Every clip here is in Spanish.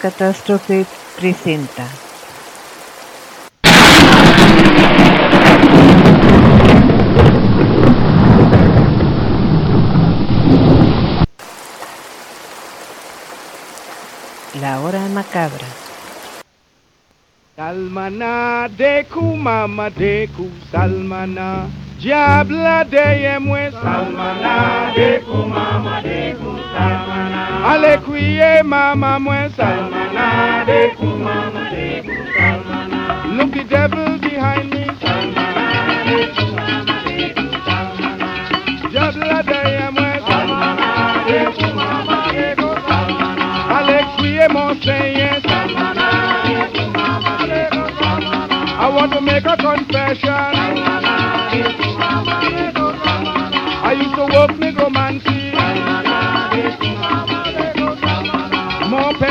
Catástrofe presenta. La hora macabra. Salmana deku mama deku salmana Diabla de mwen salmana deku mama deku salmana Ale kriye mama mwen salmana mama deku salmana Look the devil behind me salmana mama deku salmana Diabla de mwen salmana deku mama deku salmana Ale kriye mon salmana deku mama deku salmana I want to make a confession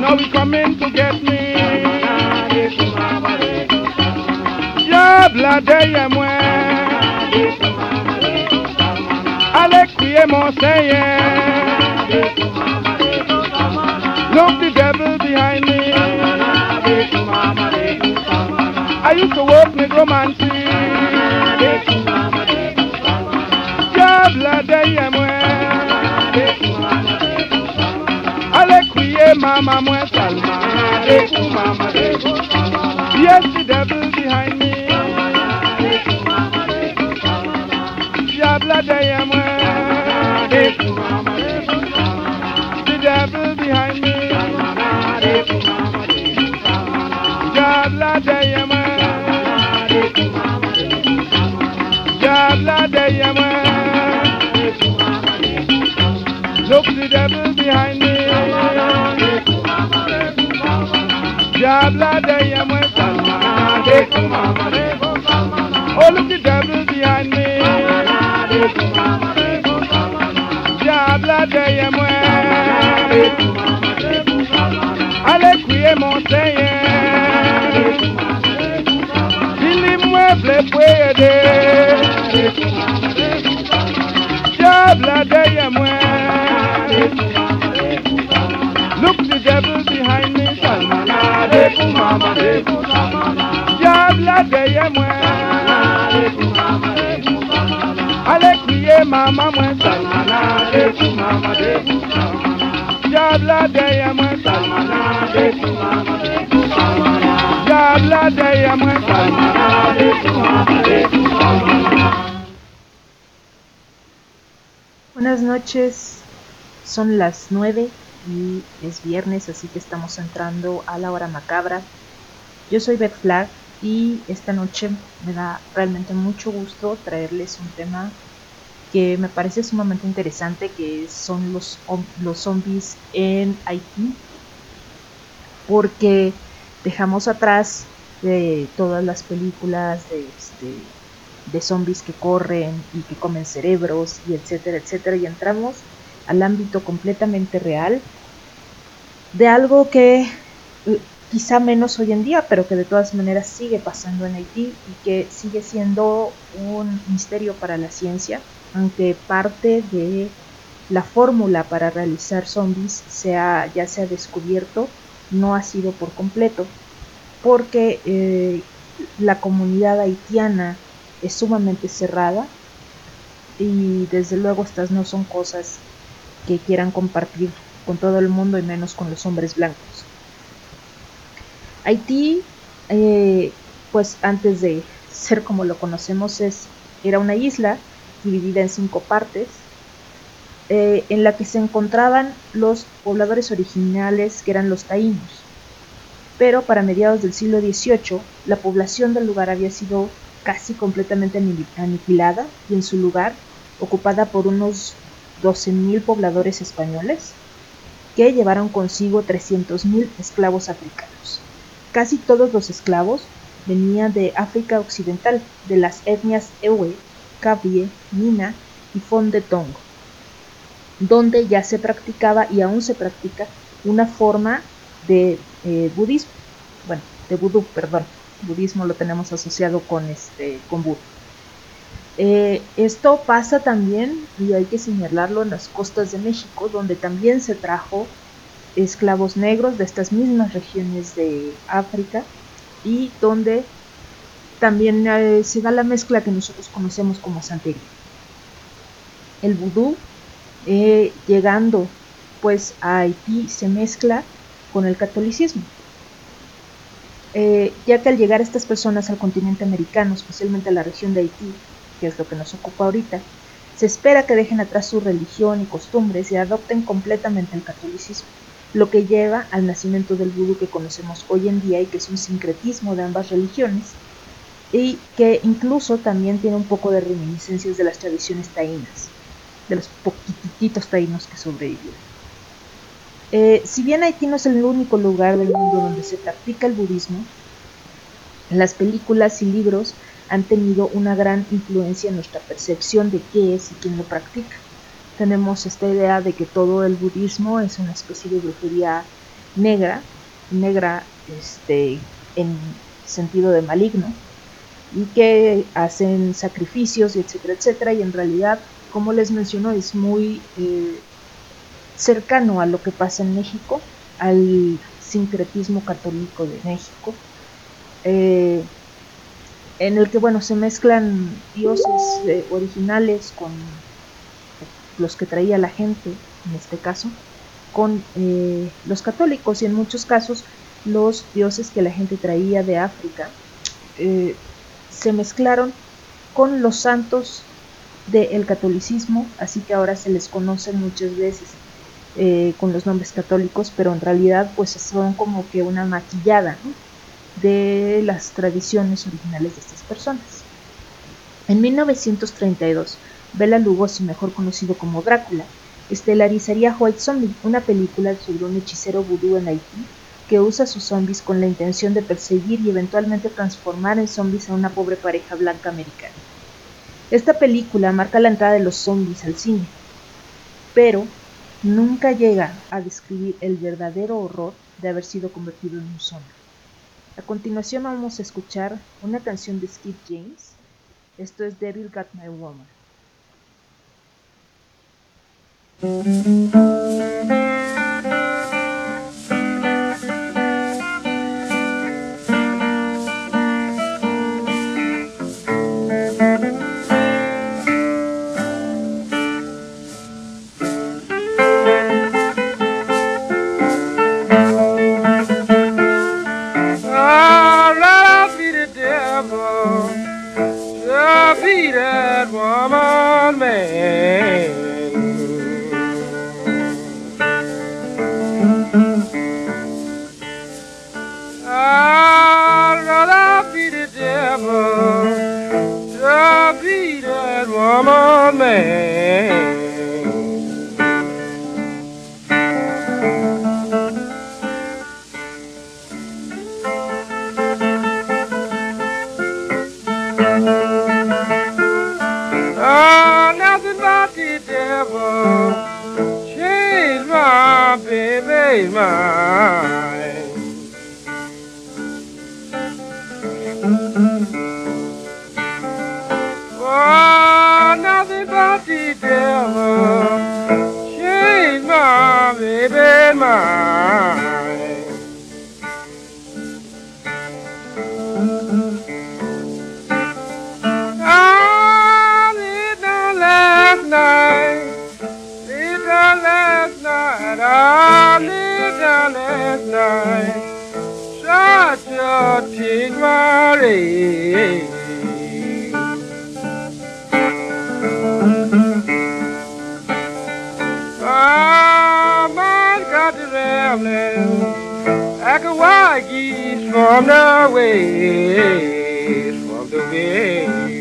Now he coming to get me. Yeah, blade I mwe. Alex ye mo say Look the devil behind me. I used to work necromancy. Yeah, blade ye mwe. mama muestra alma. Reku mama reku. Yes, the devil behind me. Diabla de mama reku. The devil behind me. Reku mama reku. Diabla de yamwe. Reku mama Look the devil behind me. Kumama de Oh, look the devil behind me. Jabla de yamwe. Ale kuye montagne. Dili mueble puede. Jabla de yamwe. Look De Kumama de de yamwe. Ale kriye mama mwe Salmana de Kumama de de Salmana de Kumama de Jabla de yamwe Salmana de Kumama de Buenas noches, son las 9 y es viernes, así que estamos entrando a la hora macabra. Yo soy Beth Flag y esta noche me da realmente mucho gusto traerles un tema que me parece sumamente interesante, que son los, los zombies en Haití, porque dejamos atrás de todas las películas de, este, de zombies que corren y que comen cerebros y etcétera, etcétera, y entramos al ámbito completamente real de algo que quizá menos hoy en día, pero que de todas maneras sigue pasando en Haití y que sigue siendo un misterio para la ciencia, aunque parte de la fórmula para realizar zombies ya se ha descubierto, no ha sido por completo, porque eh, la comunidad haitiana es sumamente cerrada y desde luego estas no son cosas que quieran compartir con todo el mundo y menos con los hombres blancos. Haití, eh, pues antes de ser como lo conocemos, es, era una isla dividida en cinco partes, eh, en la que se encontraban los pobladores originales que eran los taínos. Pero para mediados del siglo XVIII, la población del lugar había sido casi completamente aniquilada y en su lugar ocupada por unos 12.000 pobladores españoles que llevaron consigo 300.000 esclavos africanos. Casi todos los esclavos venían de África Occidental, de las etnias Ewe, Kabye, Nina y Fonde Tongo, donde ya se practicaba y aún se practica una forma de eh, budismo, bueno, de vudú, perdón, budismo lo tenemos asociado con este con. Eh, esto pasa también, y hay que señalarlo, en las costas de México, donde también se trajo esclavos negros de estas mismas regiones de África y donde también eh, se da la mezcla que nosotros conocemos como santería. El vudú, eh, llegando pues a Haití, se mezcla con el catolicismo. Ya que al llegar estas personas al continente americano, especialmente a la región de Haití, que es lo que nos ocupa ahorita, se espera que dejen atrás su religión y costumbres y adopten completamente el catolicismo, lo que lleva al nacimiento del vudú que conocemos hoy en día y que es un sincretismo de ambas religiones y que incluso también tiene un poco de reminiscencias de las tradiciones taínas, de los poquititos taínos que sobrevivieron. Eh, si bien Haití no es el único lugar del mundo donde se practica el budismo, las películas y libros han tenido una gran influencia en nuestra percepción de qué es y quién lo practica. Tenemos esta idea de que todo el budismo es una especie de brujería negra, negra este, en sentido de maligno, y que hacen sacrificios etcétera, etcétera, y en realidad, como les menciono, es muy eh, cercano a lo que pasa en México, al sincretismo católico de México, eh, en el que bueno se mezclan dioses eh, originales con los que traía la gente, en este caso, con eh, los católicos y en muchos casos los dioses que la gente traía de África se mezclaron con los santos del catolicismo, así que ahora se les conocen muchas veces eh, con los nombres católicos, pero en realidad pues son como que una maquillada de las tradiciones originales de estas personas. En 1932, Bela Lugosi, mejor conocido como Drácula, estelarizaría White Zombie, una película sobre un hechicero vudú en Haití que usa sus zombies con la intención de perseguir y eventualmente transformar en zombies a una pobre pareja blanca americana. Esta película marca la entrada de los zombies al cine, pero nunca llega a describir el verdadero horror de haber sido convertido en un zombie. A continuación vamos a escuchar una canción de Skip James. Esto es Devil Got My Woman. man. Oh, nothing but the devil changed my mind. Change my baby mind. I last night. Last night. I last night. Such a teen Marie. To rambling like a wild geese from the waves, from the waves.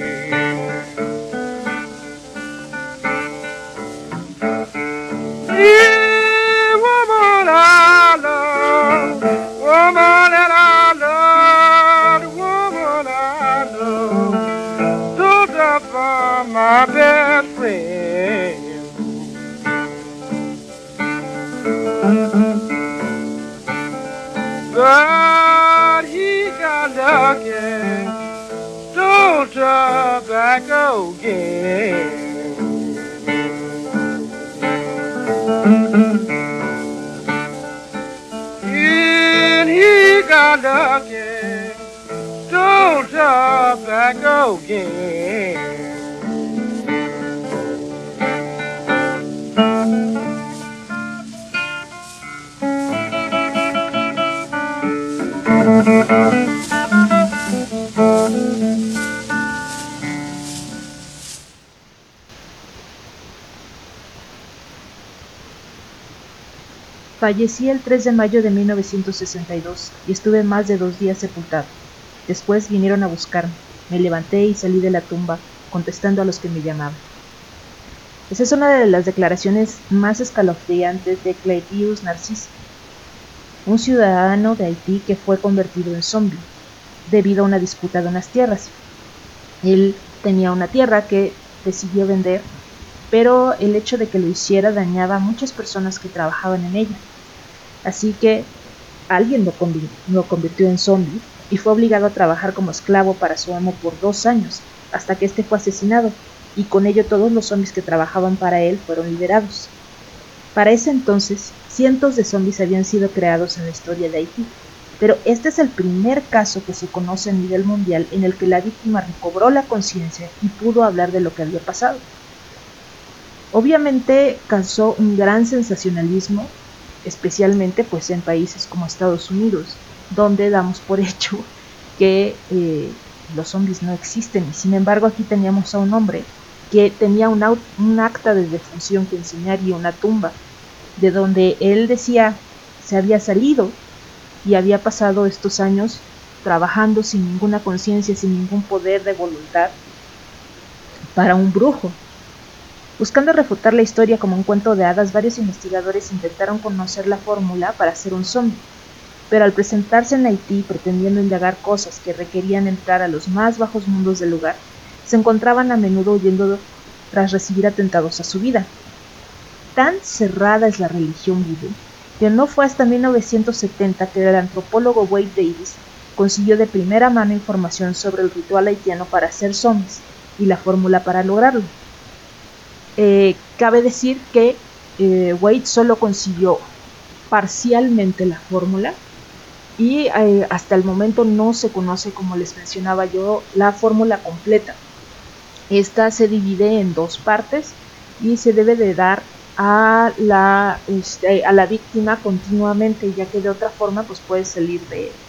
I go again. And he got again. Don't talk back again. Thank you. Fallecí el 3 de mayo de 1962 y estuve más de dos días sepultado. Después vinieron a buscarme. Me levanté y salí de la tumba, contestando a los que me llamaban. Esa es una de las declaraciones más escalofriantes de Cleitius Narcís, un ciudadano de Haití que fue convertido en zombie debido a una disputa de unas tierras. Él tenía una tierra que decidió vender, pero el hecho de que lo hiciera dañaba a muchas personas que trabajaban en ella. Así que alguien lo, convi- lo convirtió en zombie y fue obligado a trabajar como esclavo para su amo por dos años, hasta que este fue asesinado, y con ello todos los zombies que trabajaban para él fueron liberados. Para ese entonces, cientos de zombies habían sido creados en la historia de Haití, pero este es el primer caso que se conoce a nivel mundial en el que la víctima recobró la conciencia y pudo hablar de lo que había pasado. Obviamente causó un gran sensacionalismo, especialmente pues en países como Estados Unidos, donde damos por hecho que eh, los zombies no existen. Y sin embargo aquí teníamos a un hombre que tenía un, acta de defunción que enseñar y una tumba, de donde él decía se había salido y había pasado estos años trabajando sin ninguna conciencia, sin ningún poder de voluntad para un brujo. Buscando refutar la historia como un cuento de hadas, varios investigadores intentaron conocer la fórmula para hacer un zombie, pero al presentarse en Haití pretendiendo indagar cosas que requerían entrar a los más bajos mundos del lugar, se encontraban a menudo huyendo tras recibir atentados a su vida. Tan cerrada es la religión vudú que no fue hasta 1970 que el antropólogo Wade Davis consiguió de primera mano información sobre el ritual haitiano para hacer zombies y la fórmula para lograrlo. Eh, cabe decir que eh, Wade solo consiguió parcialmente la fórmula y eh, hasta el momento no se conoce, como les mencionaba yo, la fórmula completa. Esta se divide en dos partes y se debe de dar a la, este, víctima continuamente, ya que de otra forma pues puede salir de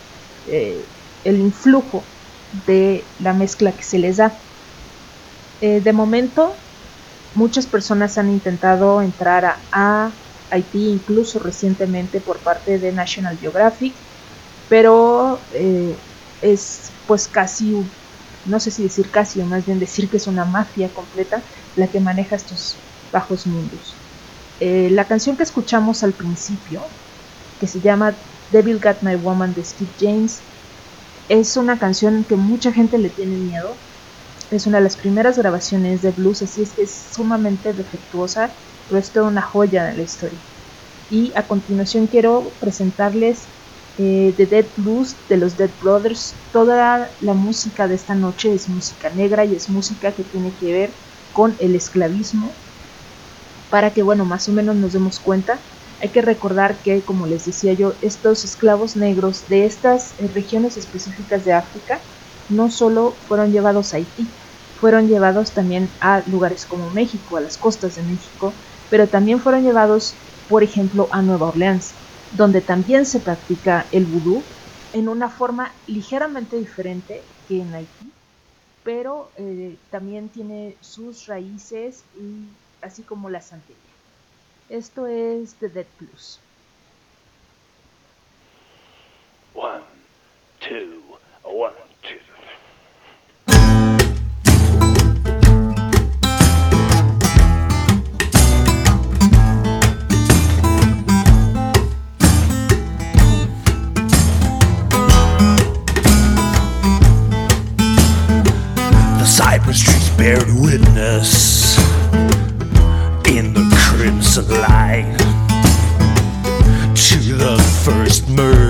el influjo de la mezcla que se les da. Eh, de momento, muchas personas han intentado entrar a, Haití, incluso recientemente por parte de National Geographic, pero eh, es pues casi, no sé si decir casi, o más bien decir que es una mafia completa la que maneja estos bajos mundos. Eh, la canción que escuchamos al principio, que se llama Devil Got My Woman de Steve James, es una canción que mucha gente le tiene miedo. Es una de las primeras grabaciones de blues, así es que es sumamente defectuosa, pero es toda una joya de la historia. Y a continuación quiero presentarles eh, The Dead Blues de los Dead Brothers. Toda la música de esta noche es música negra y es música que tiene que ver con el esclavismo para que, bueno, más o menos nos demos cuenta. Hay que recordar que, como les decía yo, estos esclavos negros de estas eh, regiones específicas de África no solo fueron llevados a Haití, fueron llevados también a lugares como México, a las costas de México, pero también fueron llevados, por ejemplo, a Nueva Orleans, donde también se practica el vudú en una forma ligeramente diferente que en Haití, pero eh, también tiene sus raíces y así como la santería. Esto es The Dead Plus. One, two, one, to the first murder.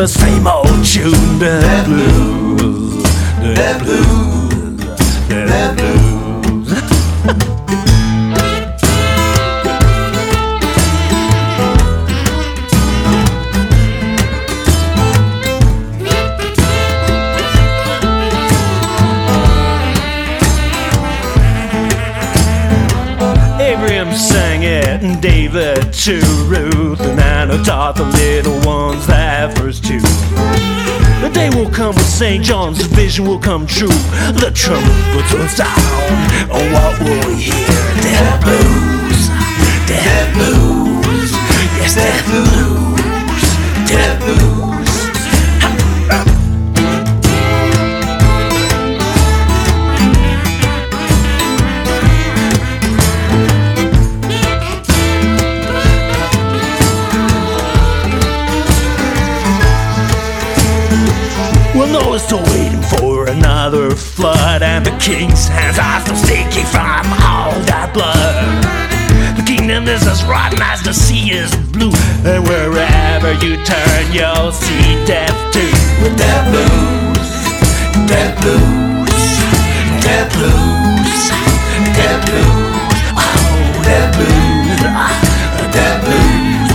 The same old come true. The trumpets will sound, oh, and what will we hear? Death blues, death blues, yes, death blues, death blues. Well, Noah's still waiting for river flood and the king's hands are still sticky from all that blood. The kingdom is as rotten as the sea is blue, and wherever you turn, you'll see death too. With death blues, death blues, death blues, death blues, oh, death blues, ah, death blues,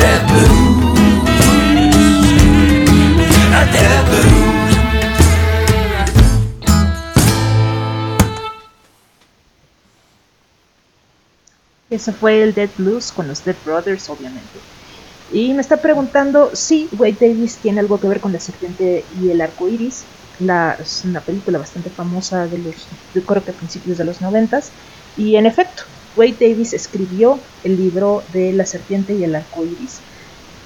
death blues, ah, death blues. Ese fue el Dead Blues con los Dead Brothers, obviamente. Y me está preguntando si Wade Davis tiene algo que ver con la serpiente y el arco iris. La, es una película bastante famosa de los, yo creo que a principios de los noventas. Y en efecto, Wade Davis escribió el libro de la serpiente y el arco iris.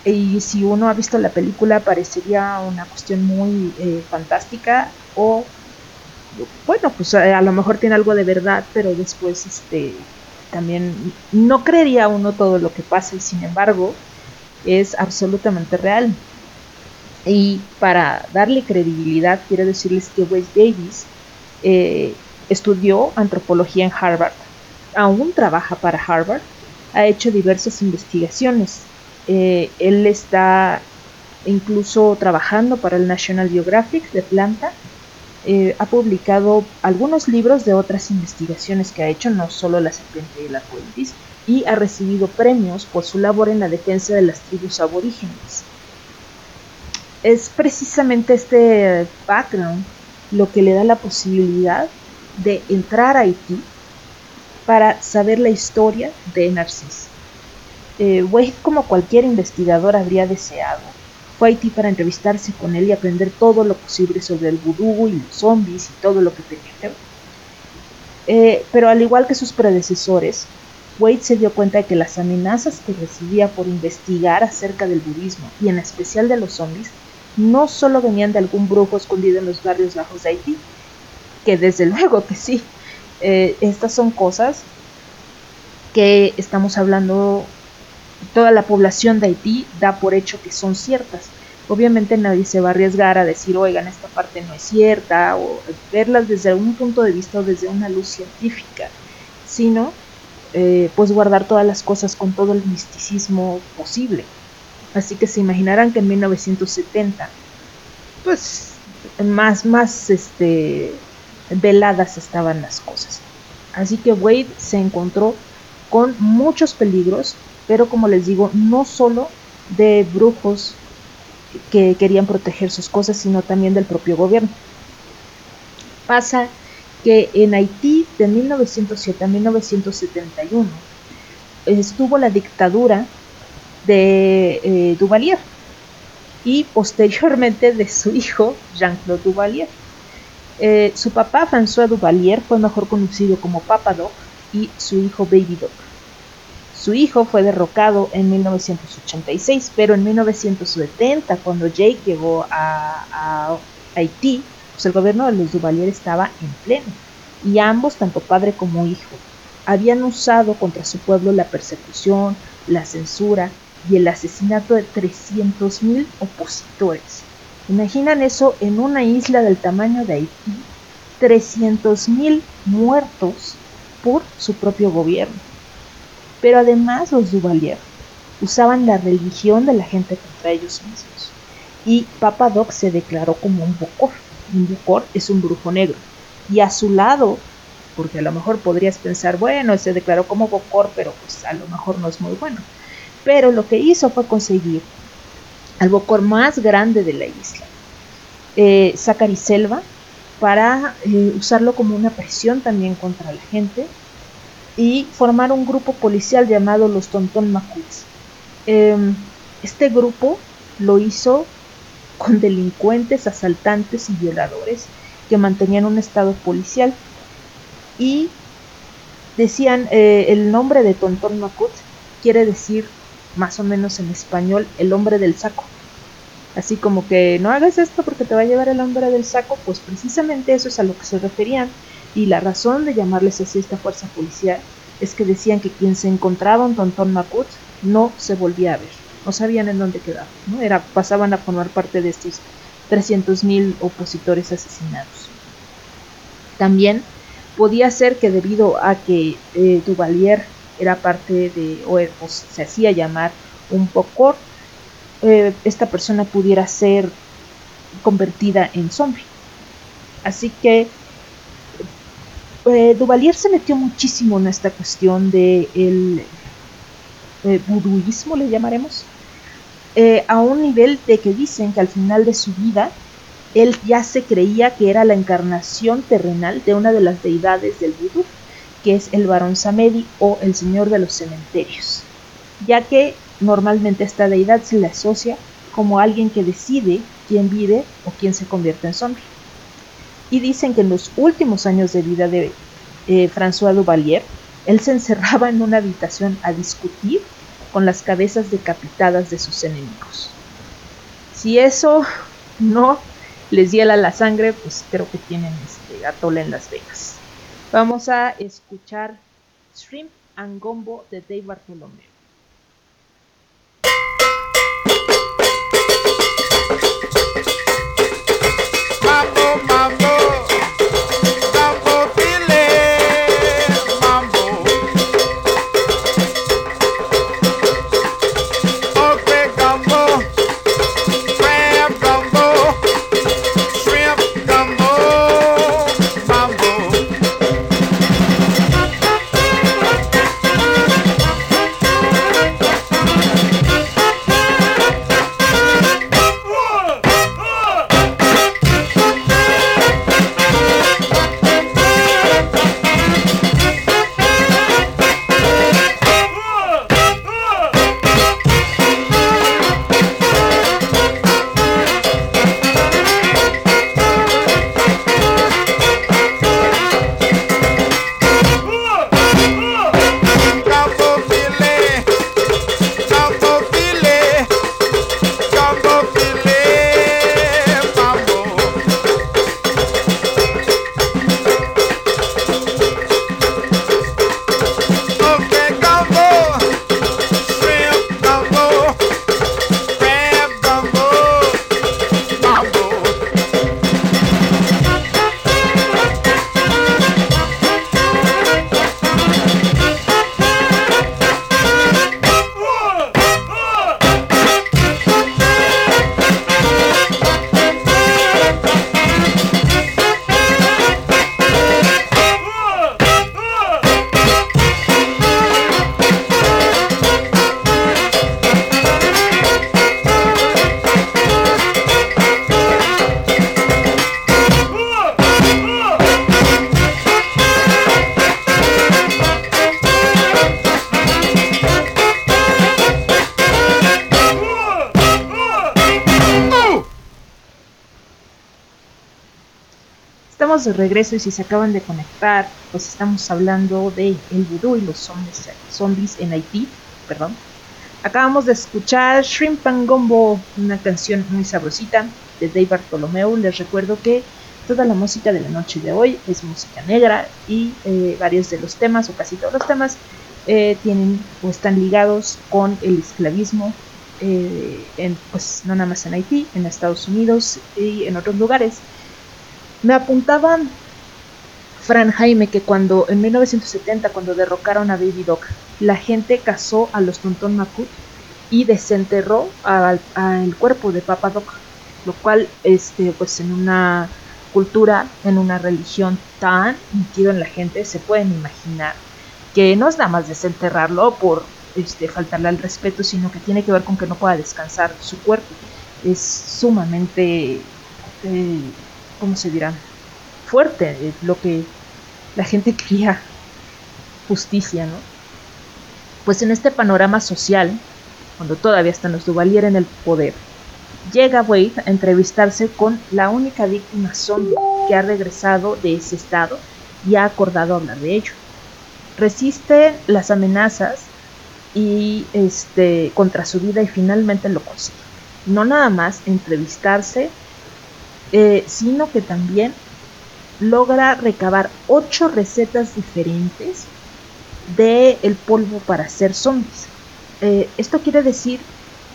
Y si uno ha visto la película, parecería una cuestión muy eh, fantástica o bueno, pues a, a, lo mejor tiene algo de verdad, pero después este también no creería uno todo lo que pasa y sin embargo es absolutamente real. Y para darle credibilidad, quiero decirles que Wes Davis eh, estudió antropología en Harvard, aún trabaja para Harvard, ha hecho diversas investigaciones. Eh, él está incluso trabajando para el National Geographic de Atlanta. Eh, ha publicado algunos libros de otras investigaciones que ha hecho, no solo La serpiente y la arcoíris, y ha recibido premios por su labor en la defensa de las tribus aborígenes. Es precisamente este background lo que le da la posibilidad de entrar a Haití para saber la historia de Narcís. Eh, como cualquier investigador habría deseado, fue a Haití para entrevistarse con él y aprender todo lo posible sobre el vudú y los zombies y todo lo que tenía que ver. Eh, pero al igual que sus predecesores, Wade se dio cuenta de que las amenazas que recibía por investigar acerca del budismo y en especial de los zombies no solo venían de algún brujo escondido en los barrios bajos de Haití, que desde luego que sí, eh, estas son cosas que estamos hablando, toda la población de Haití da por hecho que son ciertas. Obviamente nadie se va a arriesgar a decir, oigan, esta parte no es cierta, o verlas desde un punto de vista o desde una luz científica, sino eh, pues guardar todas las cosas con todo el misticismo posible. Así que se imaginarán que en 1970, pues más, más este, veladas estaban las cosas. Así que Wade se encontró con muchos peligros, pero como les digo, no solo de brujos que querían proteger sus cosas, sino también del propio gobierno. Pasa que en Haití de 1907 a 1971 estuvo la dictadura de eh, Duvalier y posteriormente de su hijo Jean-Claude Duvalier. Eh, su papá François Duvalier fue mejor conocido como Papa Doc y su hijo Baby Doc. Su hijo fue derrocado en 1986, pero en 1970, cuando Jake llegó a, Haití, pues el gobierno de los Duvalier estaba en pleno, y ambos, tanto padre como hijo, habían usado contra su pueblo la persecución, la censura y el asesinato de 300.000 opositores. Imaginan eso en una isla del tamaño de Haití, 300.000 muertos por su propio gobierno. Pero además los Duvalier usaban la religión de la gente contra ellos mismos. Y Papa Doc se declaró como un bocor un Bukor es un brujo negro. Y a su lado, porque a lo mejor podrías pensar, bueno, se declaró como Bokor, pero pues a lo mejor no es muy bueno. Pero lo que hizo fue conseguir al Bokor más grande de la isla, eh, Selva, para eh, usarlo como una presión también contra la gente y formar un grupo policial llamado los Tonton Macuts. Em, este grupo lo hizo con delincuentes, asaltantes y violadores que mantenían un estado policial. Y decían, eh, el nombre de Tontón Makut quiere decir más o menos en español el hombre del saco. Así como que no hagas esto porque te va a llevar el hombre del saco, pues precisamente eso es a lo que se referían. Y la razón de llamarles así esta fuerza policial es que decían que quien se encontraba en Tontón Makut no se volvía a ver no sabían en dónde quedar, ¿no? Era, pasaban a formar parte de estos 300.000 opositores asesinados. También podía ser que debido a que eh, Duvalier era parte de, o, se hacía llamar un pocor, eh, esta persona pudiera ser convertida en zombie. Así que eh, Duvalier se metió muchísimo en esta cuestión de el eh, buduismo, le llamaremos, eh, a un nivel de que dicen que al final de su vida él ya se creía que era la encarnación terrenal de una de las deidades del vudú, que es el Barón Samedi o el Señor de los Cementerios, ya que normalmente esta deidad se le asocia como alguien que decide quién vive o quién se convierte en zombie. Y dicen que en los últimos años de vida de eh, François Duvalier, él se encerraba en una habitación a discutir con las cabezas decapitadas de sus enemigos. Si eso no les hiela la sangre, pues creo que tienen este atole en las venas. Vamos a escuchar Shrimp and Gombo de Dave Bartolomeo. Mambo, mambo, regreso y si se acaban de conectar, pues estamos hablando de el vudú y los zombies, zombies en Haití, perdón. Acabamos de escuchar Shrimp and Gumbo, una canción muy sabrosita de Dave Bartolomeu. Les recuerdo que toda la música de la noche de hoy es música negra y eh, varios de los temas, o casi todos los temas, eh, tienen o están ligados con el esclavismo, eh, pues no nada más en Haití, en Estados Unidos y en otros lugares. Me apuntaban Fran Jaime que cuando en 1970 cuando derrocaron a Baby Doc, la gente cazó a los Tontón Makut y desenterró al, al cuerpo de Papa Doc, lo cual este pues en una cultura, en una religión tan metido en la gente, se pueden imaginar que no es nada más desenterrarlo por este, faltarle al respeto, sino que tiene que ver con que no pueda descansar su cuerpo. Es sumamente eh, ¿cómo se dirá? Fuerte, eh, lo que la gente quería justicia, ¿no? Pues en este panorama social, cuando todavía están los Duvalier en el poder, llega Wade a entrevistarse con la única víctima zombie que ha regresado de ese estado y ha acordado hablar de ello. Resiste las amenazas y este contra su vida y finalmente lo consigue. No nada más entrevistarse eh, sino que también logra recabar ocho recetas diferentes de el polvo para hacer zombies. Eh, esto quiere decir,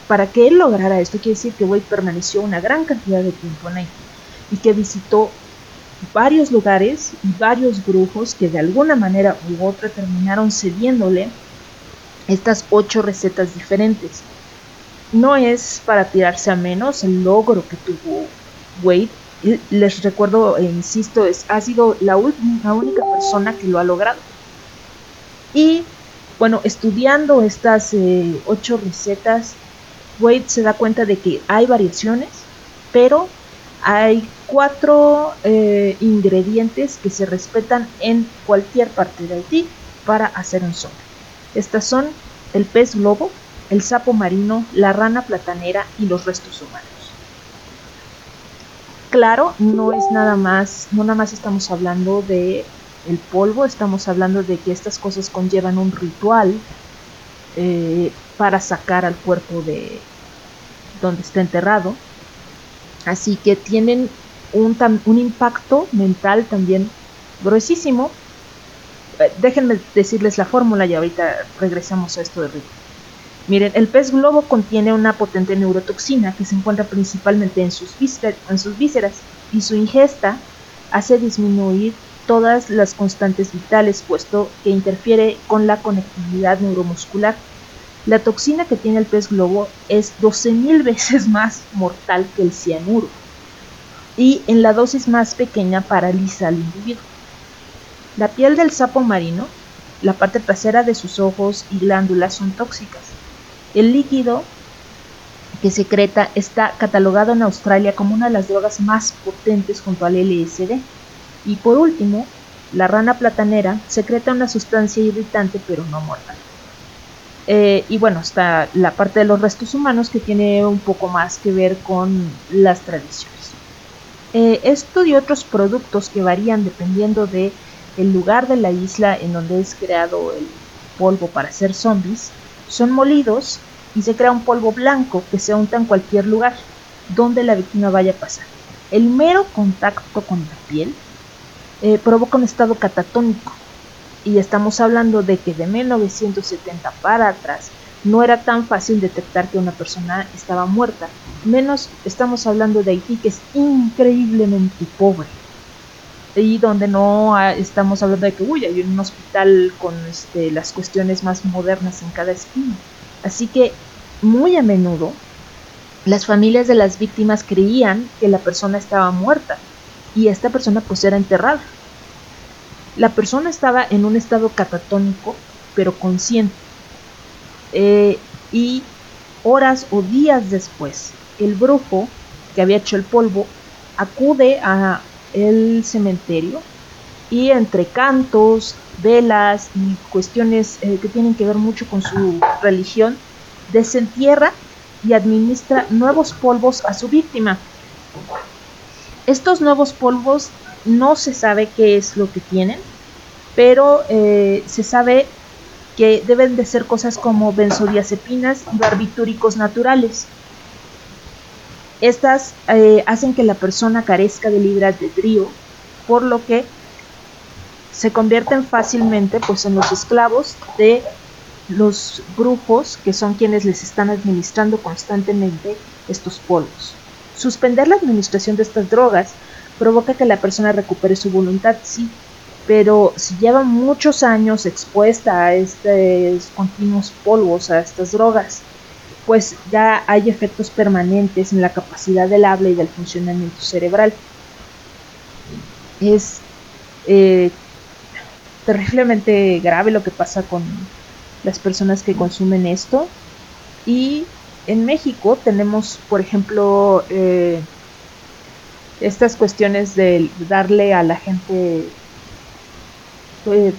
para que él lograra esto, quiere decir que Wade permaneció una gran cantidad de tiempo en y que visitó varios lugares y varios brujos que de alguna manera u otra terminaron cediéndole estas ocho recetas diferentes. No es para tirarse a menos el logro que tuvo Wade, les recuerdo e insisto, es, ha sido la, única persona que lo ha logrado. Y bueno, estudiando estas eh, ocho recetas, Wade se da cuenta de que hay variaciones, pero Hay cuatro eh, ingredientes que se respetan en cualquier parte de Haití para hacer un zombie. Estas son el pez globo, el sapo marino, la rana platanera y los restos humanos. Claro, no es nada más, no nada más estamos hablando de el polvo, estamos hablando de que estas cosas conllevan un ritual eh, para sacar al cuerpo de donde está enterrado. Así que tienen un, impacto mental también gruesísimo. Eh, déjenme decirles la fórmula y ahorita regresamos a esto de ritmo. Miren, el pez globo contiene una potente neurotoxina que se encuentra principalmente en sus, vísceras y su ingesta hace disminuir todas las constantes vitales puesto que interfiere con la conectividad neuromuscular. La toxina que tiene el pez globo es 12.000 veces más mortal que el cianuro y en la dosis más pequeña paraliza al individuo. La piel del sapo marino, la parte trasera de sus ojos y glándulas son tóxicas el líquido que secreta está catalogado en Australia como una de las drogas más potentes junto al LSD. Y por último, la rana platanera secreta una sustancia irritante pero no mortal. Eh, y bueno, está la parte de los restos humanos que tiene un poco más que ver con las tradiciones. Eh, esto y otros productos que varían dependiendo de el lugar de la isla en donde es creado el polvo para hacer zombies son molidos y se crea un polvo blanco que se unta en cualquier lugar donde la víctima vaya a pasar. El mero contacto con la piel eh, provoca un estado catatónico y estamos hablando de que de 1970 para atrás no era tan fácil detectar que una persona estaba muerta. Menos estamos hablando de Haití que es increíblemente pobre y donde no estamos hablando de que uy, hay un hospital con este, las cuestiones más modernas en cada esquina. Así que muy a menudo las familias de las víctimas creían que la persona estaba muerta y esta persona pues era enterrada. La persona estaba en un estado catatónico pero consciente. Eh, y horas o días después, el brujo que había hecho el polvo acude a el cementerio y entre cantos, velas y cuestiones eh, que tienen que ver mucho con su religión, desentierra y administra nuevos polvos a su víctima. Estos nuevos polvos no se sabe qué es lo que tienen, pero eh, se sabe que deben de ser cosas como benzodiazepinas y barbitúricos naturales. Estas eh, hacen que la persona carezca de libre albedrío, por lo que se convierten fácilmente pues, en los esclavos de los brujos, que son quienes les están administrando constantemente estos polvos. Suspender la administración de estas drogas provoca que la persona recupere su voluntad, sí, pero si lleva muchos años expuesta a estos continuos polvos, a estas drogas, pues ya hay efectos permanentes en la capacidad del habla y del funcionamiento cerebral. Es eh, terriblemente grave lo que pasa con las personas que consumen esto. Y en México tenemos, por ejemplo, eh, estas cuestiones de darle a la gente eh,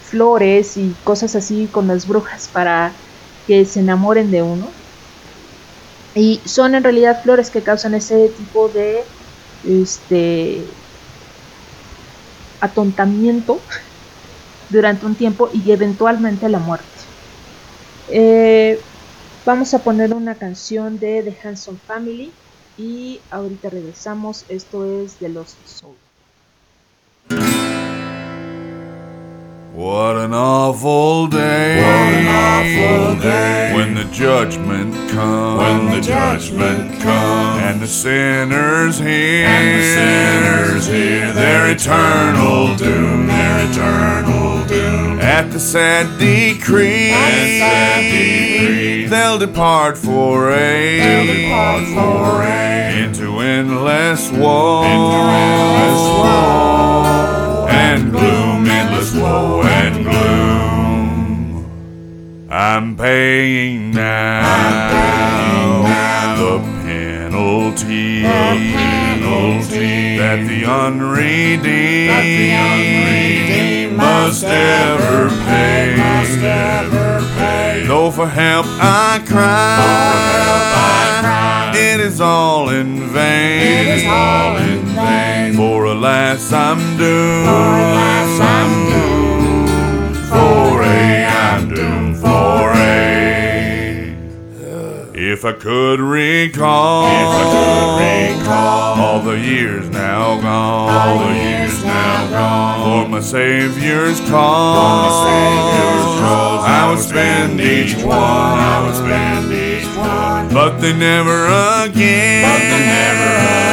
flores y cosas así con las brujas para que se enamoren de uno. Y son en realidad flores que causan ese tipo de este atontamiento durante un tiempo y eventualmente la muerte. Eh, vamos a poner una canción de The Hanson Family y ahorita regresamos. Esto es de los Soul. What an awful day. What an awful day. When the judgment comes. When the judgment comes. And the sinners hear. And the sinners hear their eternal doom. Their eternal doom. At the sad decree. At the sad decree. They'll depart for a. They'll depart for a. Into endless woe. Into endless woe. And gloom. Woe and gloom. I'm paying now, I'm paying now the penalty, penalty that the unredeemed, must ever pay. Pay. Though for help I cry, is all in vain. It is all in vain. For alas I'm doomed. For alas I'm doomed. For a I'm doomed. For a. If I could recall, if I could recall all the years now gone, all the years now gone, for my Savior's call, for my Savior's call, I would spend each one, I would spend each one, but they never again, but they never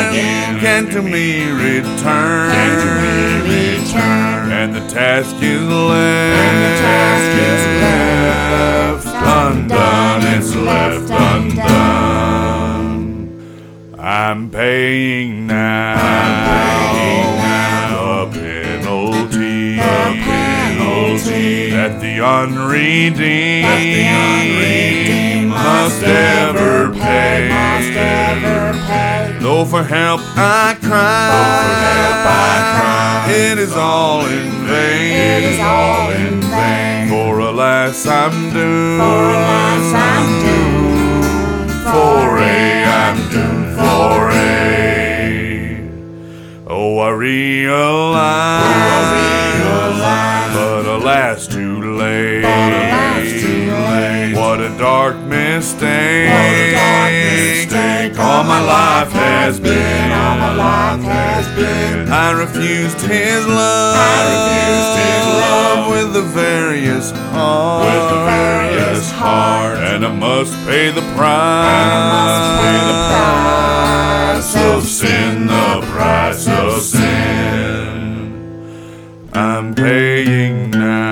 again can to me return, can to me return, and the task is left, and the task is left undone, it's left undone. I'm paying now, I'm paying now the penalty, the penalty. That the unredeemed, that the unredeemed must ever pay, must ever pay. Though for help I cry, though help I cry, it is all in vain, it is all in vain. For alas I'm doomed, for alas I'm doomed, for a I'm doomed, for a. Oh, I realize, oh, I realize, but alas too late, dark mistake, what a dark mistake. All my life has been, all my life has been. I refused His love, I refused His love with the various heart, with the various heart, and I must pay the price, and I must pay the price of sin, the price of sin. I'm paying now,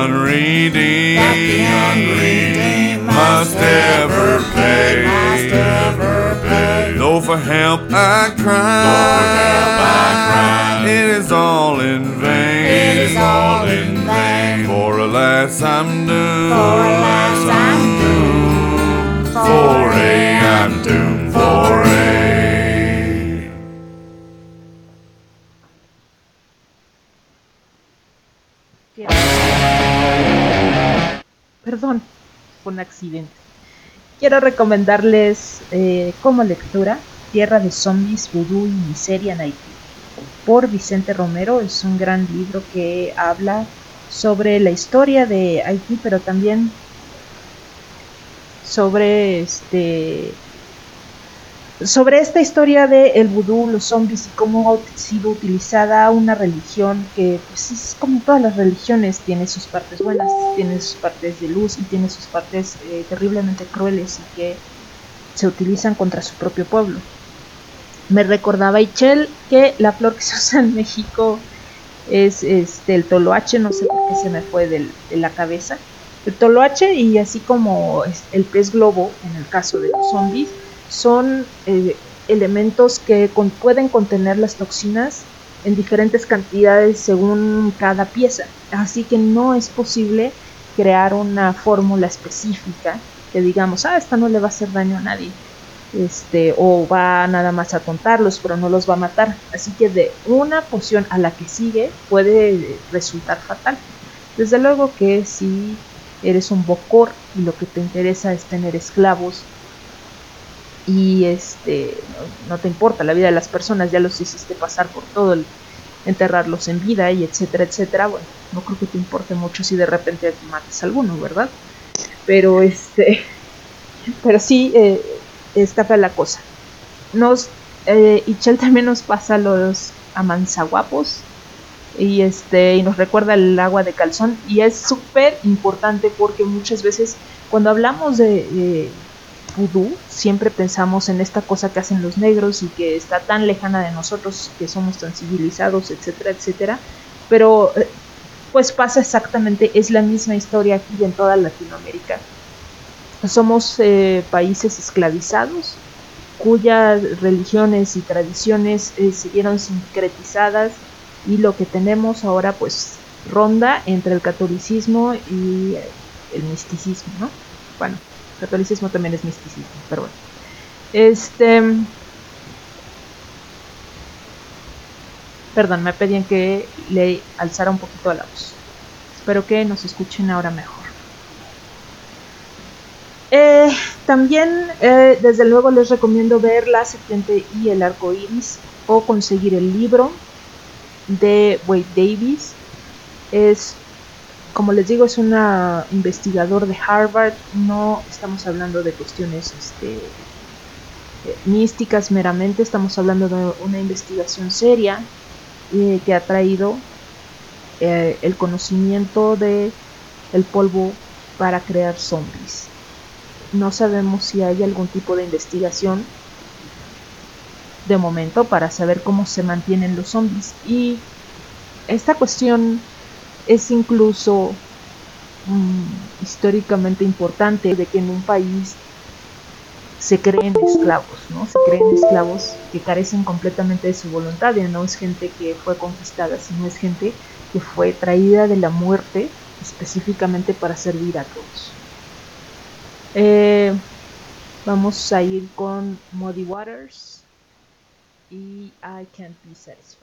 unredeemed, that the unredeemed must ever pay, must ever pay. Though for help I cry, though for help I cry, it is all in vain, it is all in vain. For alas I'm doomed, for alas I'm doomed, for a I'm doomed, for a. Perdón, fue un accidente. Quiero recomendarles eh, como lectura Tierra de Zombies, Vudú y Miseria en Haití por Vicente Romero. Es un gran libro que habla sobre la historia de Haití, pero también sobre este sobre esta historia de el vudú, los zombies y cómo ha sido utilizada una religión que pues es como todas las religiones, tiene sus partes buenas, tiene sus partes de luz y tiene sus partes eh, terriblemente crueles y que se utilizan contra su propio pueblo. Me recordaba Ichel que la flor que se usa en México es este el toloache, no sé por qué se me fue de la cabeza. El toloache y así como el pez globo en el caso de los zombies son eh, elementos que con, pueden contener las toxinas en diferentes cantidades según cada pieza. Así que no es posible crear una fórmula específica que digamos, ah, esta no le va a hacer daño a nadie. Este, o va nada más a tontarlos, pero no los va a matar. Así que de una poción a la que sigue puede resultar fatal. Desde luego que si eres un bocor y lo que te interesa es tener esclavos y este no, te importa la vida de las personas, ya los hiciste pasar por todo el enterrarlos en vida y etcétera, etcétera, bueno, no creo que te importe mucho si de repente mates a alguno, ¿verdad? Pero este, pero sí, eh, está la cosa. Nos, eh, Ichel también nos pasa los amanzaguapos y este, y nos recuerda el agua de calzón y es súper importante porque muchas veces cuando hablamos de, de vudú, siempre pensamos en esta cosa que hacen los negros y que está tan lejana de nosotros, que somos tan civilizados, etcétera, etcétera. Pero pues pasa exactamente, es la misma historia aquí en toda Latinoamérica. Somos eh, países esclavizados cuyas religiones y tradiciones eh, siguieron sincretizadas y lo que tenemos ahora pues ronda entre el catolicismo y el misticismo, ¿no? bueno, catolicismo también es misticismo, pero bueno. Este. Perdón, me pedían que le alzara un poquito la voz. Espero que nos escuchen ahora mejor. Eh, también, eh, desde luego, les recomiendo ver La Serpiente y el Arco Iris o conseguir el libro de Wade Davis. Es, como les digo, es un investigador de Harvard. No estamos hablando de cuestiones este, eh, místicas meramente, estamos hablando de una investigación seria que ha traído el conocimiento de el polvo para crear zombies no sabemos si hay algún tipo de investigación de momento para saber cómo se mantienen los zombies. Y esta cuestión es incluso mm, históricamente importante de que en un país se creen esclavos, ¿no? Se creen esclavos que carecen completamente de su voluntad, ya no es gente que fue conquistada, sino es gente que fue traída de la muerte específicamente para servir a todos. Eh, vamos a ir con Muddy Waters y I Can't Be Satisfied.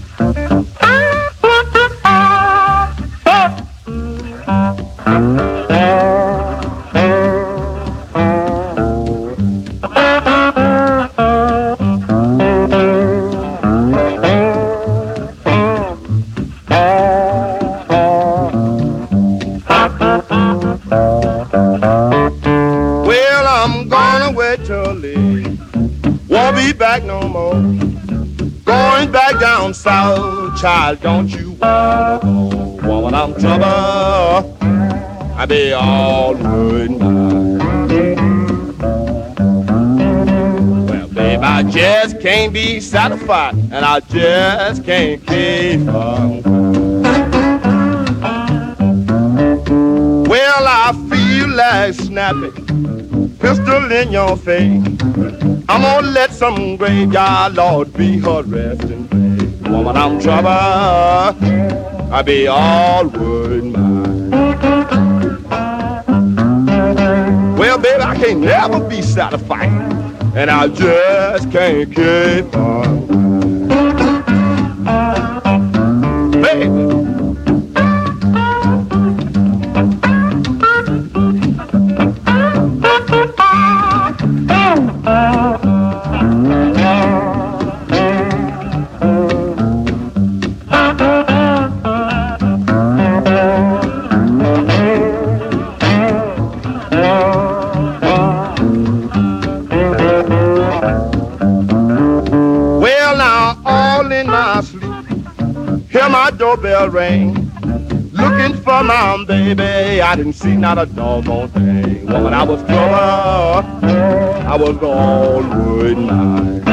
I be all good Well, babe, I just can't be satisfied, and I just can't keep on. Well, I feel like snapping, pistol in your face. I'm gonna let some graveyard lord be her resting Woman, I'm trouble. I be all worried can't never be satisfied, and I just can't keep on. Doorbell ring. Looking for my baby, I didn't see not a doggone thing. Woman, I was trouble, I was all worried night.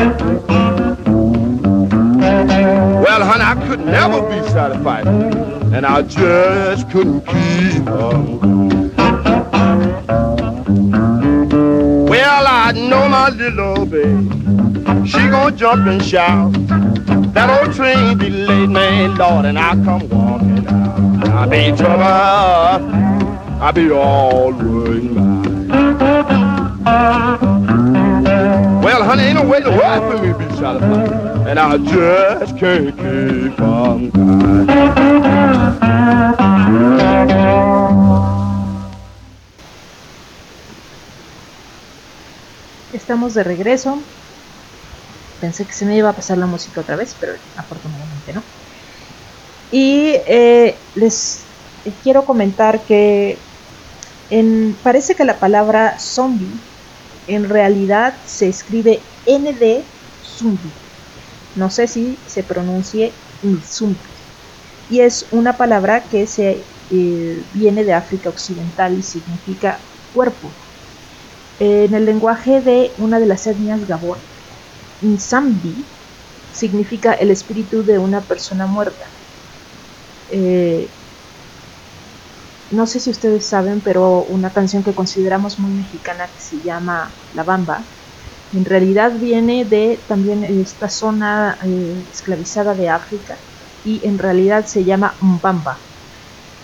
Well, honey, I could never be satisfied, and I just couldn't keep on. I know my little baby, she gonna jump and shout. That old train be late, man, Lord, and I come walking out. I be in trouble, I be all Well, honey, ain't no way to world for me to be satisfied, and I just can't keep on Estamos de regreso pensé que se me iba a pasar la música otra vez, pero afortunadamente no. Y eh, les quiero comentar que parece que la palabra zombie en realidad se escribe ND zombie. No sé si se pronuncie zombie. Y es una palabra que se eh, viene de África Occidental y significa cuerpo. En el lenguaje de una de las etnias Gabor, Nsambi significa el espíritu de una persona muerta. Eh, no sé si ustedes saben, pero una canción que consideramos muy mexicana que se llama La Bamba, en realidad viene de también esta zona eh, esclavizada de África y en realidad se llama Mbamba.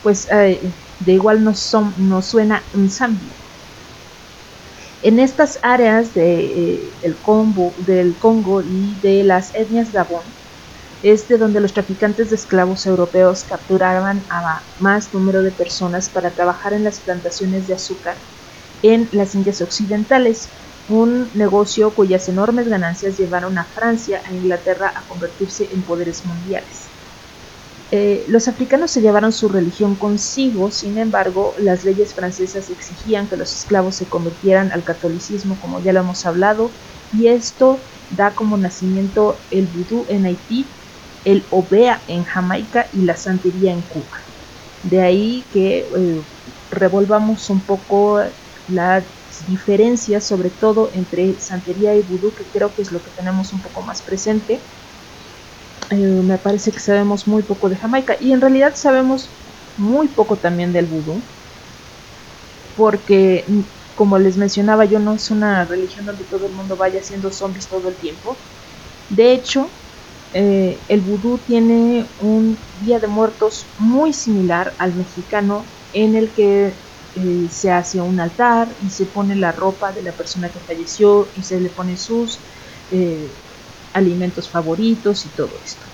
Pues eh, de igual nos, son, nos suena Nzambi. En estas áreas eh, el del Congo y de las etnias Gabón, es de donde los traficantes de esclavos europeos capturaban a más número de personas para trabajar en las plantaciones de azúcar en las Indias Occidentales, un negocio cuyas enormes ganancias llevaron a Francia e Inglaterra a convertirse en poderes mundiales. Eh, los africanos se llevaron su religión consigo, sin embargo, las leyes francesas exigían que los esclavos se convirtieran al catolicismo, como ya lo hemos hablado, y esto da como nacimiento el vudú en Haití, el obea en Jamaica y la santería en Cuba. De ahí que eh, revolvamos un poco las diferencias, sobre todo entre santería y vudú, que creo que es lo que tenemos un poco más presente. Eh, me parece que sabemos muy poco de Jamaica y en realidad sabemos muy poco también del vudú, porque como les mencionaba, yo no es una religión donde todo el mundo vaya haciendo zombies todo el tiempo. De hecho, eh, el vudú tiene un Día de Muertos muy similar al mexicano, en el que eh, se hace un altar y se pone la ropa de la persona que falleció y se le pone sus alimentos favoritos y todo esto.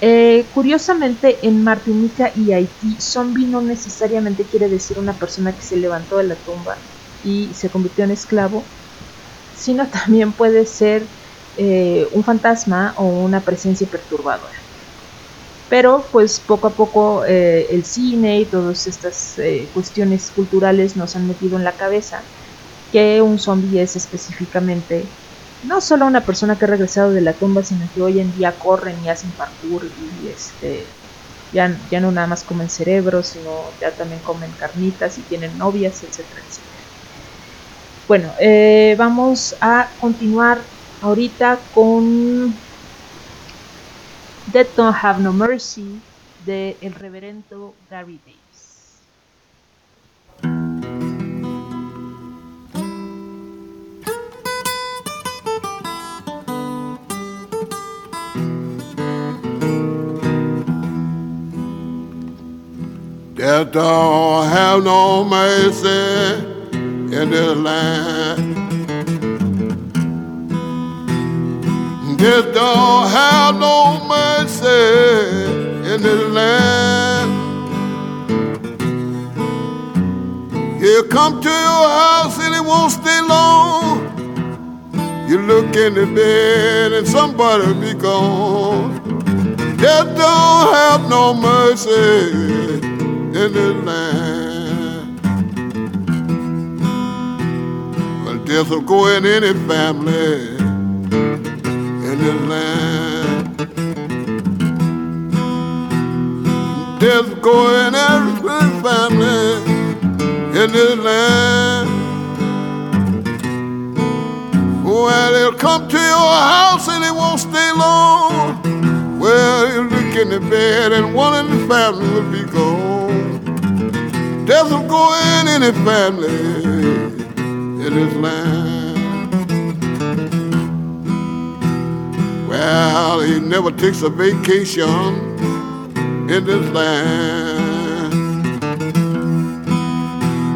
Eh, curiosamente, en Martinica y Haití, zombie no necesariamente quiere decir una persona que se levantó de la tumba y se convirtió en esclavo, sino también puede ser un fantasma o una presencia perturbadora. Pero pues poco a poco eh, el cine y todas estas eh, cuestiones culturales nos han metido en la cabeza que un zombie es específicamente no solo una persona que ha regresado de la tumba, sino que hoy en día corren y hacen parkour y este ya, ya no nada más comen cerebros, sino ya también comen carnitas y tienen novias, etcétera, etcétera. Bueno, eh, vamos a continuar ahorita con Dead Don't Have No Mercy de el reverendo Gary Davis. Death don't have no mercy in this land. Death don't have no mercy in this land. He'll come to your house and he won't stay long. You look in the bed and somebody be gone. Death don't have no mercy in this land. Well, death will go in any family in this land. Death going every family in this land. Oh, well, they'll come to your house and they won't stay long. Well, you look in the bed and one in the family will be gone. Will go in any family in this land. Well, he never takes a vacation in this land.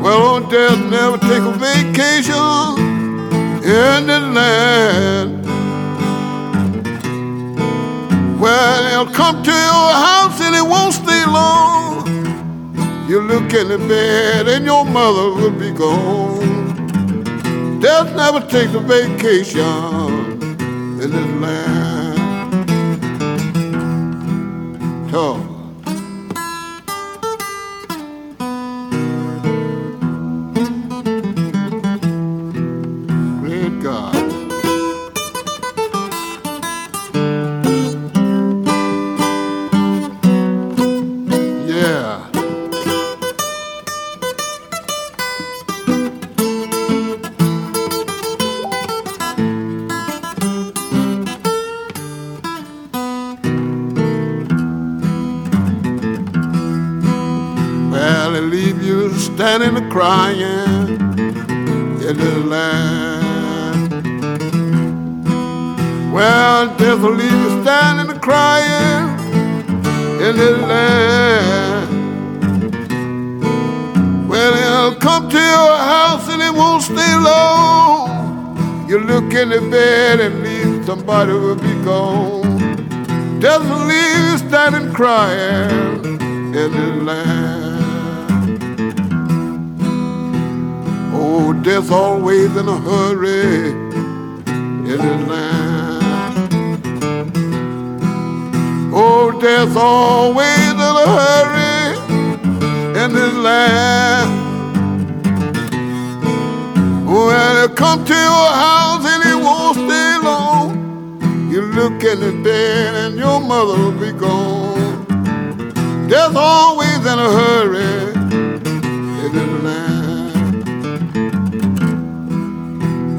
Well, old death never take a vacation in this land. Well, he'll come to your house and he won't stay long. You look in the bed and your mother will be gone. Death never takes a vacation in this land. Talk. Oh, always in a hurry in this land. Oh, death always in a hurry in this land. Oh, well, he'll come to your house and he won't stay long. You look in the bed and your mother will be gone. Death always in a hurry in this land.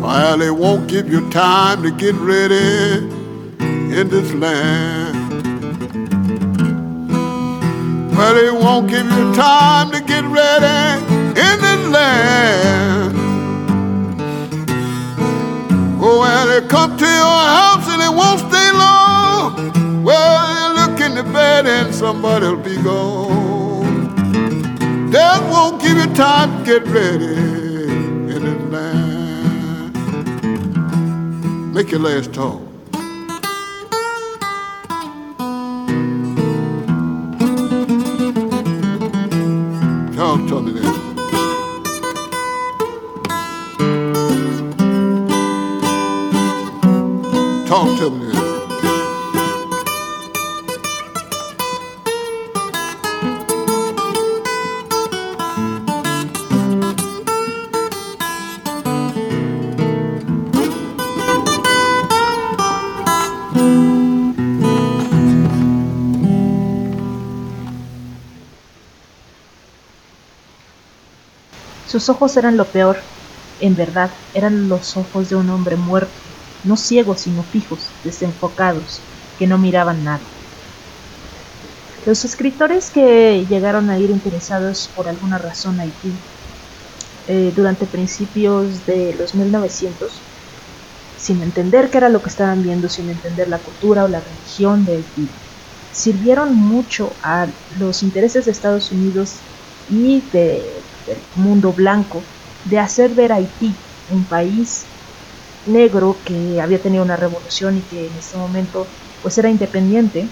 While they won't give you time to get ready in this land. Well, they won't give you time to get ready in this land. Oh, well, they come to your house and it won't stay long. Well, you look in the bed and somebody'll be gone. Death won't give you time to get ready Make your last talk. Talk to me then. Sus ojos eran lo peor. En verdad, eran los ojos de un hombre muerto, no ciegos sino fijos, desenfocados, que no miraban nada. Los escritores que llegaron a ir interesados por alguna razón a Haití eh, durante principios de los 1900, sin entender qué era lo que estaban viendo, sin entender la cultura o la religión de Haití, sirvieron mucho a los intereses de Estados Unidos y de, del mundo blanco de hacer ver Haití, un país negro que había tenido una revolución y que en ese momento pues era independiente,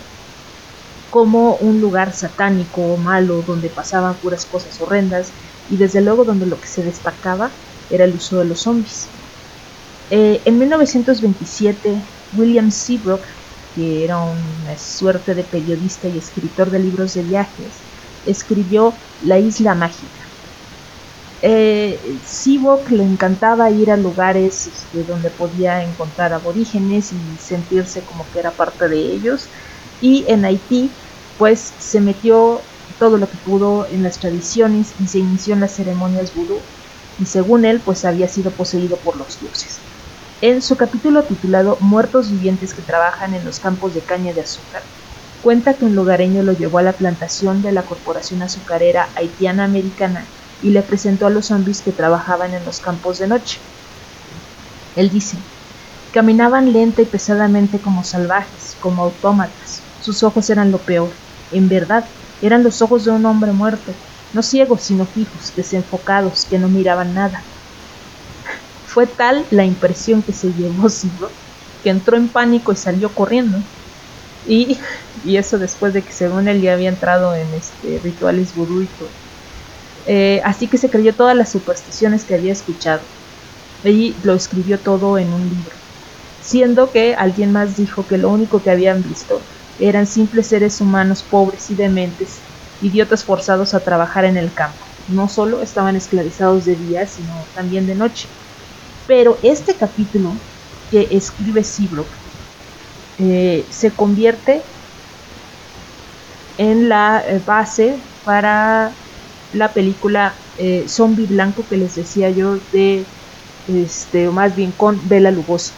como un lugar satánico o malo donde pasaban puras cosas horrendas y desde luego donde lo que se destacaba era el uso de los zombies. Eh, en 1927, William Seabrook, que era una suerte de periodista y escritor de libros de viajes, escribió La Isla Mágica. Eh, le encantaba ir a lugares este, donde podía encontrar aborígenes y sentirse como que era parte de ellos. Y en Haití, pues se metió todo lo que pudo en las tradiciones y se inició en las ceremonias vudú. Y según él, pues había sido poseído por los dioses. En su capítulo titulado Muertos vivientes que trabajan en los campos de caña de azúcar, cuenta que un lugareño lo llevó a la plantación de la Corporación Azucarera Haitiana Americana y le presentó a los zombies que trabajaban en los campos de noche. Él dice, caminaban lenta y pesadamente como salvajes, como autómatas. Sus ojos eran lo peor. En verdad, eran los ojos de un hombre muerto, no ciegos sino fijos, desenfocados, que no miraban nada. Fue tal la impresión que se llevó Sibro que entró en pánico y salió corriendo. Y, y, eso después de que según él ya había entrado en este, rituales vudú. Eh, así que se creyó todas las supersticiones que había escuchado y lo escribió todo en un libro, siendo que alguien más dijo que lo único que habían visto eran simples seres humanos pobres y dementes, idiotas forzados a trabajar en el campo. No solo estaban esclavizados de día, sino también de noche. Pero este capítulo que escribe Seabrook eh, se convierte en la base para la película eh, Zombie Blanco que les decía yo de este más bien con Bela Lugosi.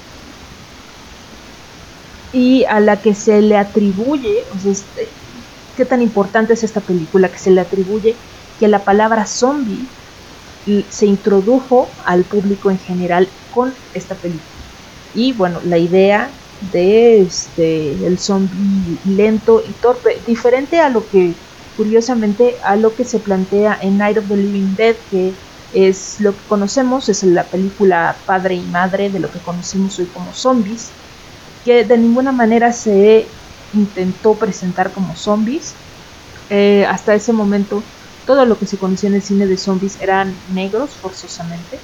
Y a la que se le atribuye o sea, este, qué tan importante es esta película que se le atribuye que la palabra zombie se introdujo al público en general con esta película. Y bueno la idea de este el zombie lento y torpe, diferente a lo que curiosamente a lo que se plantea en Night of the Living Dead, que es lo que conocemos, es la película padre y madre de lo que conocimos hoy como zombies, que de ninguna manera se intentó presentar como zombies. Eh, hasta ese momento todo lo que se conocía en el cine de zombies eran negros forzosamente.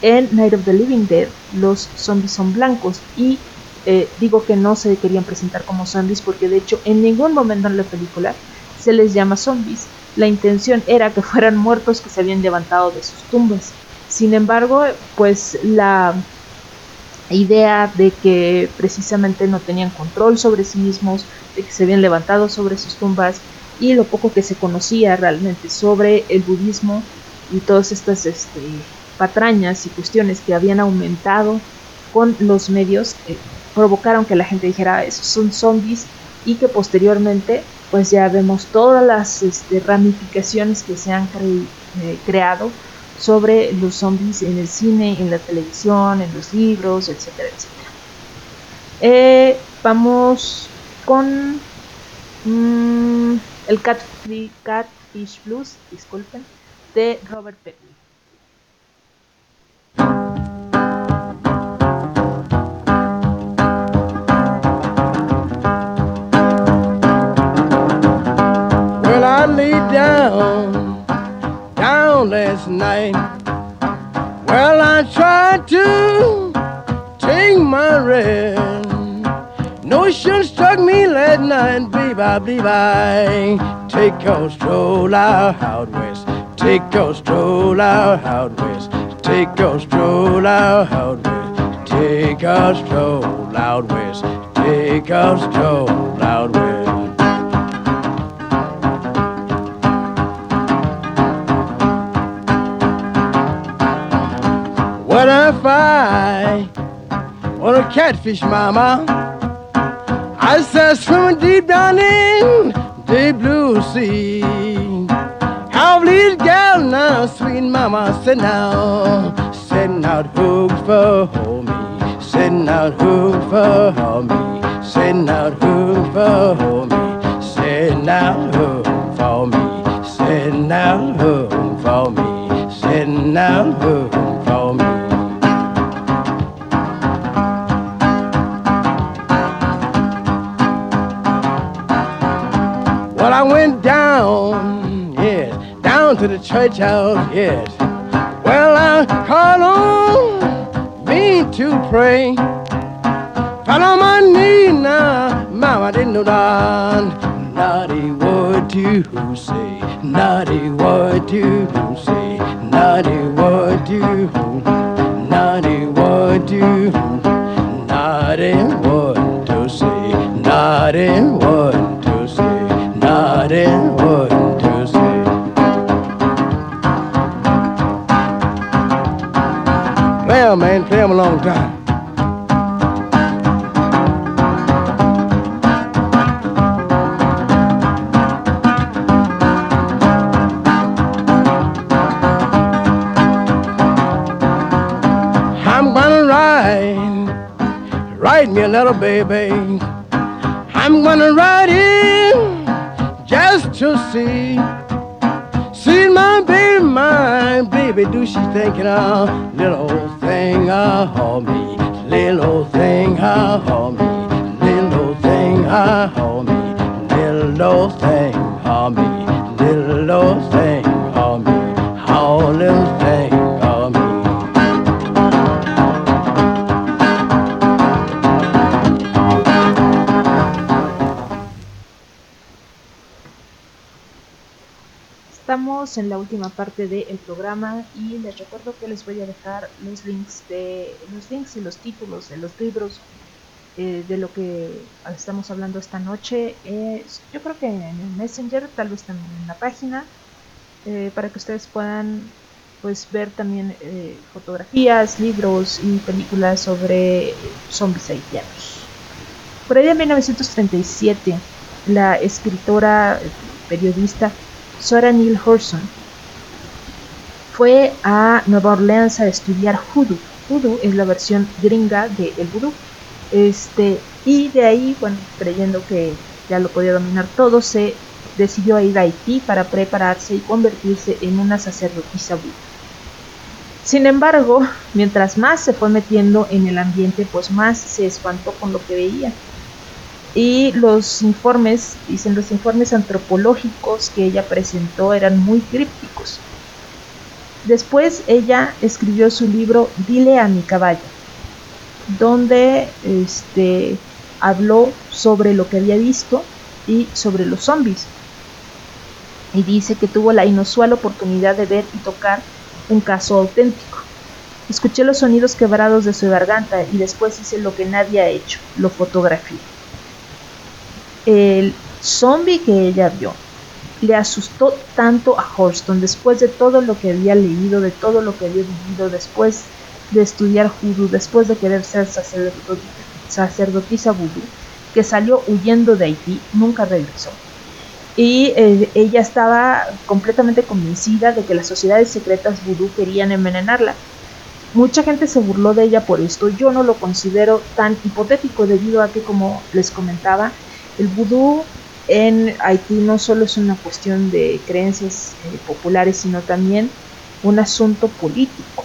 En Night of the Living Dead los zombies son blancos y eh, digo que no se querían presentar como zombies porque de hecho en ningún momento en la película se les llama zombies. La intención era que fueran muertos que se habían levantado de sus tumbas. Sin embargo, pues la idea de que precisamente no tenían control sobre sí mismos, de que se habían levantado sobre sus tumbas y lo poco que se conocía realmente sobre el budismo y todas estas este, patrañas y cuestiones que habían aumentado con los medios eh, provocaron que la gente dijera esos son zombies y que posteriormente pues ya vemos todas las este, ramificaciones que se han eh, creado sobre los zombies en el cine, en la televisión, en los libros, etcétera, etcétera. Eh, vamos con mm, el Catfish Blues, disculpen, de Robert Petty. down, down last night. Well, I tried to take my rest. Notion struck me last night, baby, I believe I take a stroll out, west. Take a stroll out, west. Take a stroll out west. Take a stroll out west. Take a stroll out west. What I want a catfish, mama? I said swimming deep down in the blue sea. How these gals now, sweet mama, sit now, setting out hooks for me, setting out hooks for me, setting out hooks for me, setting out hooks for me, setting out hooks for me, setting out hooks. Down to the church house, yes. Well, uh, I called on me to pray. Fell on my knee now, mama didn't know that. Naughty word to say, naughty word to say, naughty word to, naughty word to, naughty word to say, naughty word. Baby. I'm gonna ride in just to see, see my baby, my baby. Do she thinking of little En la última parte del programa y les recuerdo que les voy a dejar los links de los links y los títulos de los libros eh, de lo que estamos hablando esta noche. yo creo que en el Messenger, tal vez también en la página, eh, para que ustedes puedan pues ver también eh, fotografías, libros y películas sobre zombies haitianos. Por ahí en 1937, la escritora, periodista Sora Neil Horson fue a Nueva Orleans a estudiar Hoodoo. Hoodoo es la versión gringa de el Voodoo. Este, y de ahí, bueno, creyendo que ya lo podía dominar todo, se decidió ir a Haití para prepararse y convertirse en una sacerdotisa budista. Sin embargo, mientras más se fue metiendo en el ambiente, pues más se espantó con lo que veía. Y los informes, dicen los informes antropológicos que ella presentó eran muy crípticos. Después ella escribió su libro Dile a mi caballo, donde este, habló sobre lo que había visto y sobre los zombies. Y dice que tuvo la inusual oportunidad de ver y tocar un caso auténtico. Escuché los sonidos quebrados de su garganta y después hice lo que nadie ha hecho, lo fotografié. El zombie que ella vio le asustó tanto a Horston después de todo lo que había leído, de todo lo que había vivido, después de estudiar judú, después de querer ser sacerdotisa vudú, que salió huyendo de Haití, nunca regresó. Y eh, ella estaba completamente convencida de que las sociedades secretas vudú querían envenenarla. Mucha gente se burló de ella por esto. Yo no lo considero tan hipotético debido a que, como les comentaba, el vudú en Haití no solo es una cuestión de creencias eh, populares, sino también un asunto político.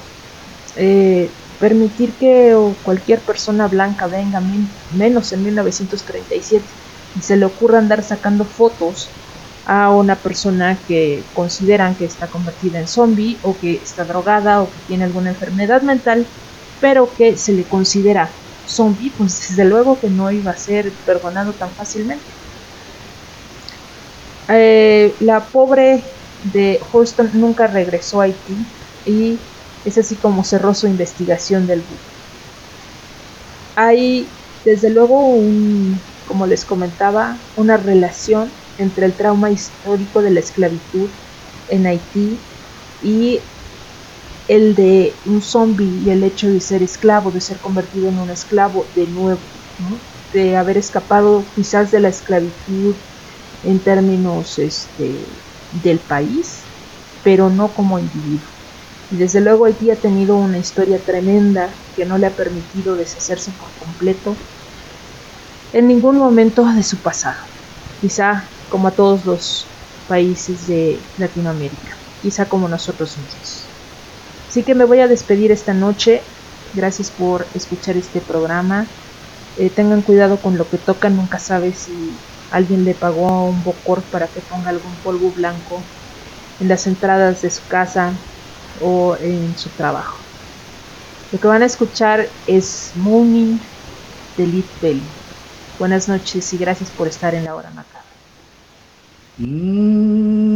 Eh, permitir que cualquier persona blanca venga, menos en 1937, y se le ocurra andar sacando fotos a una persona que consideran que está convertida en zombie o que está drogada o que tiene alguna enfermedad mental, pero que se le considera zombie, pues desde luego que no iba a ser perdonado tan fácilmente. Eh, la pobre de Houston nunca regresó a Haití y es así como cerró su investigación del buque. Hay desde luego un, como les comentaba, una relación entre el trauma histórico de la esclavitud en Haití y el de un zombie y el hecho de ser esclavo, de ser convertido en un esclavo de nuevo, de haber escapado quizás de la esclavitud en términos este, del país, pero no como individuo. Y desde luego Haití ha tenido una historia tremenda que no le ha permitido deshacerse por completo en ningún momento de su pasado. Quizá como a todos los países de Latinoamérica, quizá como nosotros mismos. Así que me voy a despedir esta noche. Gracias por escuchar este programa. Eh, tengan cuidado con lo que tocan. Nunca sabe si alguien le pagó a un bocor para que ponga algún polvo blanco en las entradas de su casa o en su trabajo. Lo que van a escuchar es Mooning de Lead Belly. Buenas noches y gracias por estar en la hora macabra. Thank